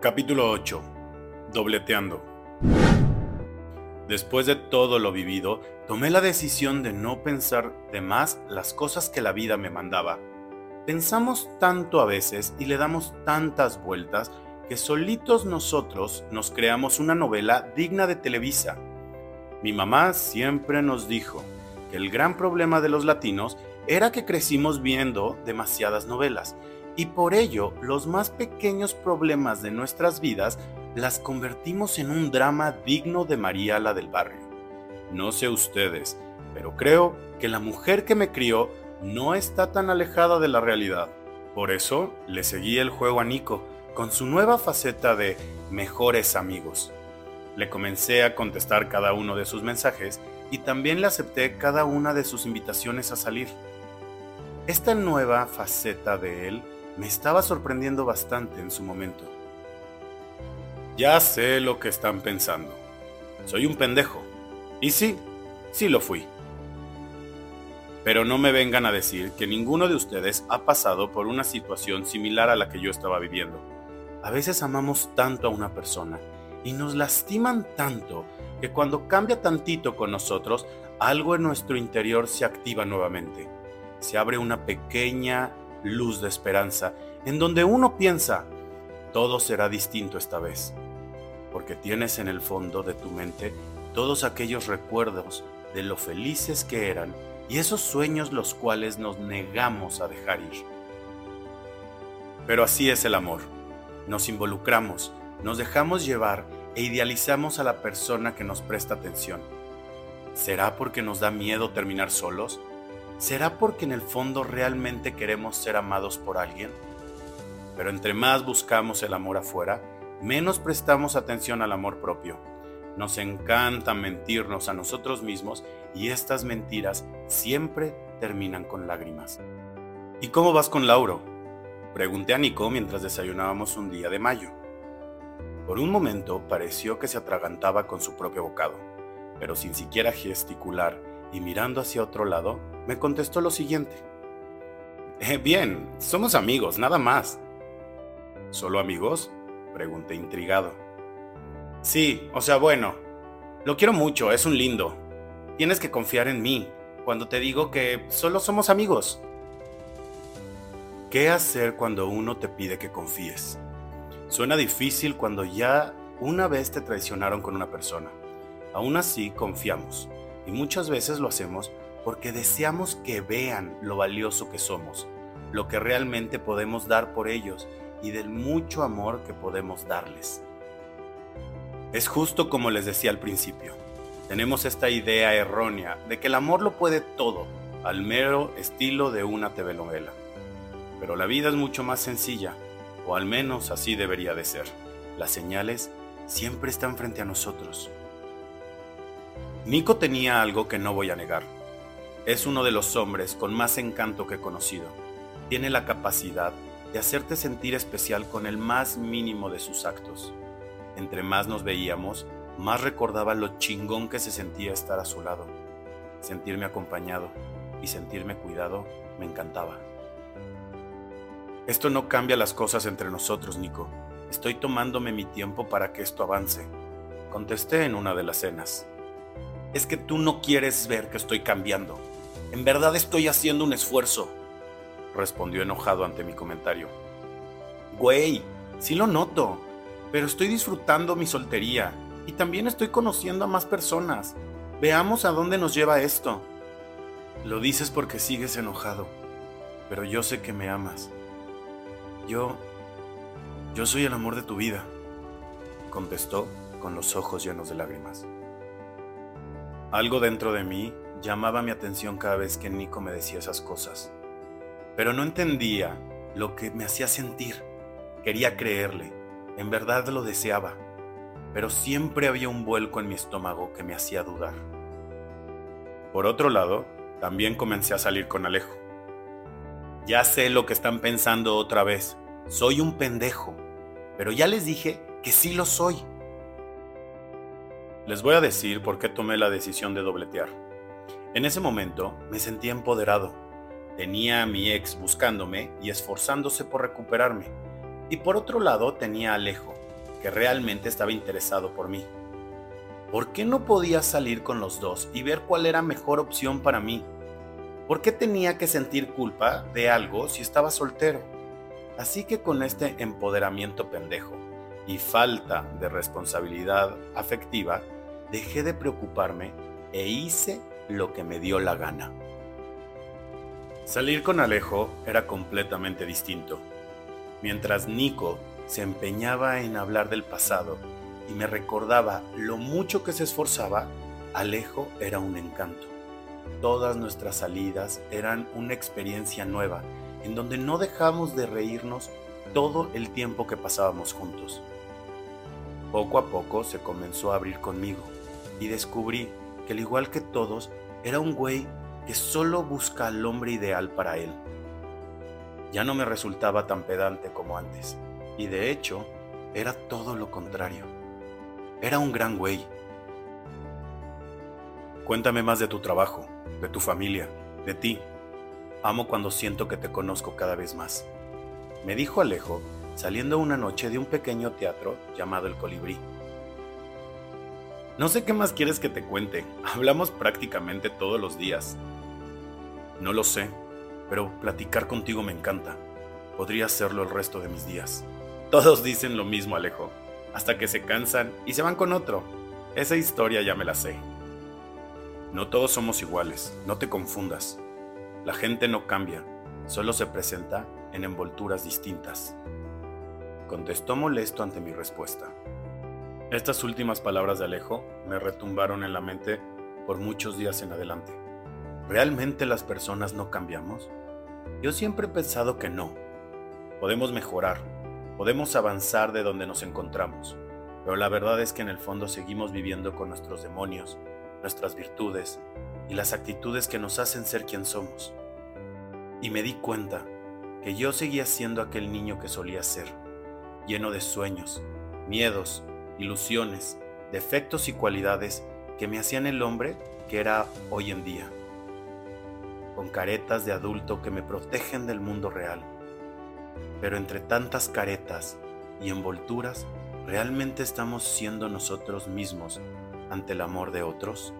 Capítulo 8. Dobleteando. Después de todo lo vivido, tomé la decisión de no pensar de más las cosas que la vida me mandaba. Pensamos tanto a veces y le damos tantas vueltas que solitos nosotros nos creamos una novela digna de Televisa. Mi mamá siempre nos dijo que el gran problema de los latinos era que crecimos viendo demasiadas novelas y por ello los más pequeños problemas de nuestras vidas las convertimos en un drama digno de María la del barrio. No sé ustedes, pero creo que la mujer que me crió no está tan alejada de la realidad. Por eso le seguí el juego a Nico con su nueva faceta de mejores amigos. Le comencé a contestar cada uno de sus mensajes y también le acepté cada una de sus invitaciones a salir. Esta nueva faceta de él me estaba sorprendiendo bastante en su momento. Ya sé lo que están pensando. Soy un pendejo. Y sí, sí lo fui. Pero no me vengan a decir que ninguno de ustedes ha pasado por una situación similar a la que yo estaba viviendo. A veces amamos tanto a una persona y nos lastiman tanto que cuando cambia tantito con nosotros, algo en nuestro interior se activa nuevamente. Se abre una pequeña luz de esperanza, en donde uno piensa, todo será distinto esta vez, porque tienes en el fondo de tu mente todos aquellos recuerdos de lo felices que eran y esos sueños los cuales nos negamos a dejar ir. Pero así es el amor. Nos involucramos, nos dejamos llevar e idealizamos a la persona que nos presta atención. ¿Será porque nos da miedo terminar solos? ¿Será porque en el fondo realmente queremos ser amados por alguien? Pero entre más buscamos el amor afuera, menos prestamos atención al amor propio. Nos encanta mentirnos a nosotros mismos y estas mentiras siempre terminan con lágrimas. ¿Y cómo vas con Lauro? Pregunté a Nico mientras desayunábamos un día de mayo. Por un momento pareció que se atragantaba con su propio bocado, pero sin siquiera gesticular y mirando hacia otro lado, me contestó lo siguiente. Eh, bien, somos amigos, nada más. ¿Solo amigos? Pregunté intrigado. Sí, o sea, bueno, lo quiero mucho, es un lindo. Tienes que confiar en mí cuando te digo que solo somos amigos. ¿Qué hacer cuando uno te pide que confíes? Suena difícil cuando ya una vez te traicionaron con una persona. Aún así, confiamos y muchas veces lo hacemos porque deseamos que vean lo valioso que somos, lo que realmente podemos dar por ellos y del mucho amor que podemos darles. Es justo como les decía al principio. Tenemos esta idea errónea de que el amor lo puede todo, al mero estilo de una telenovela. Pero la vida es mucho más sencilla, o al menos así debería de ser. Las señales siempre están frente a nosotros. Nico tenía algo que no voy a negar. Es uno de los hombres con más encanto que he conocido. Tiene la capacidad de hacerte sentir especial con el más mínimo de sus actos. Entre más nos veíamos, más recordaba lo chingón que se sentía estar a su lado. Sentirme acompañado y sentirme cuidado me encantaba. Esto no cambia las cosas entre nosotros, Nico. Estoy tomándome mi tiempo para que esto avance. Contesté en una de las cenas es que tú no quieres ver que estoy cambiando. En verdad estoy haciendo un esfuerzo, respondió enojado ante mi comentario. Güey, sí lo noto, pero estoy disfrutando mi soltería y también estoy conociendo a más personas. Veamos a dónde nos lleva esto. Lo dices porque sigues enojado, pero yo sé que me amas. Yo... Yo soy el amor de tu vida, contestó con los ojos llenos de lágrimas. Algo dentro de mí llamaba mi atención cada vez que Nico me decía esas cosas, pero no entendía lo que me hacía sentir. Quería creerle, en verdad lo deseaba, pero siempre había un vuelco en mi estómago que me hacía dudar. Por otro lado, también comencé a salir con Alejo. Ya sé lo que están pensando otra vez. Soy un pendejo. Pero ya les dije que sí lo soy. Les voy a decir por qué tomé la decisión de dobletear. En ese momento me sentía empoderado. Tenía a mi ex buscándome y esforzándose por recuperarme. Y por otro lado tenía a Alejo, que realmente estaba interesado por mí. ¿Por qué no podía salir con los dos y ver cuál era mejor opción para mí? ¿Por qué tenía que sentir culpa de algo si estaba soltero? Así que con este empoderamiento pendejo y falta de responsabilidad afectiva, dejé de preocuparme e hice lo que me dio la gana. Salir con Alejo era completamente distinto. Mientras Nico se empeñaba en hablar del pasado y me recordaba lo mucho que se esforzaba, Alejo era un encanto. Todas nuestras salidas eran una experiencia nueva, en donde no dejamos de reírnos todo el tiempo que pasábamos juntos. Poco a poco se comenzó a abrir conmigo y descubrí que al igual que todos, era un güey que solo busca al hombre ideal para él. Ya no me resultaba tan pedante como antes, y de hecho, era todo lo contrario. Era un gran güey. Cuéntame más de tu trabajo, de tu familia, de ti. Amo cuando siento que te conozco cada vez más. Me dijo Alejo saliendo una noche de un pequeño teatro llamado El Colibrí. No sé qué más quieres que te cuente. Hablamos prácticamente todos los días. No lo sé, pero platicar contigo me encanta. Podría hacerlo el resto de mis días. Todos dicen lo mismo, Alejo hasta que se cansan y se van con otro. Esa historia ya me la sé. No todos somos iguales, no te confundas. La gente no cambia, solo se presenta en envolturas distintas. Contestó molesto ante mi respuesta. Estas últimas palabras de Alejo me retumbaron en la mente por muchos días en adelante. ¿Realmente las personas no cambiamos? Yo siempre he pensado que no. Podemos mejorar, Podemos avanzar de donde nos encontramos, pero la verdad es que en el fondo seguimos viviendo con nuestros demonios, nuestras virtudes y las actitudes que nos hacen ser quien somos. Y me di cuenta que yo seguía siendo aquel niño que solía ser, lleno de sueños, miedos, ilusiones, defectos y cualidades que me hacían el hombre que era hoy en día, con caretas de adulto que me protegen del mundo real pero entre tantas caretas y envolturas, ¿realmente estamos siendo nosotros mismos ante el amor de otros?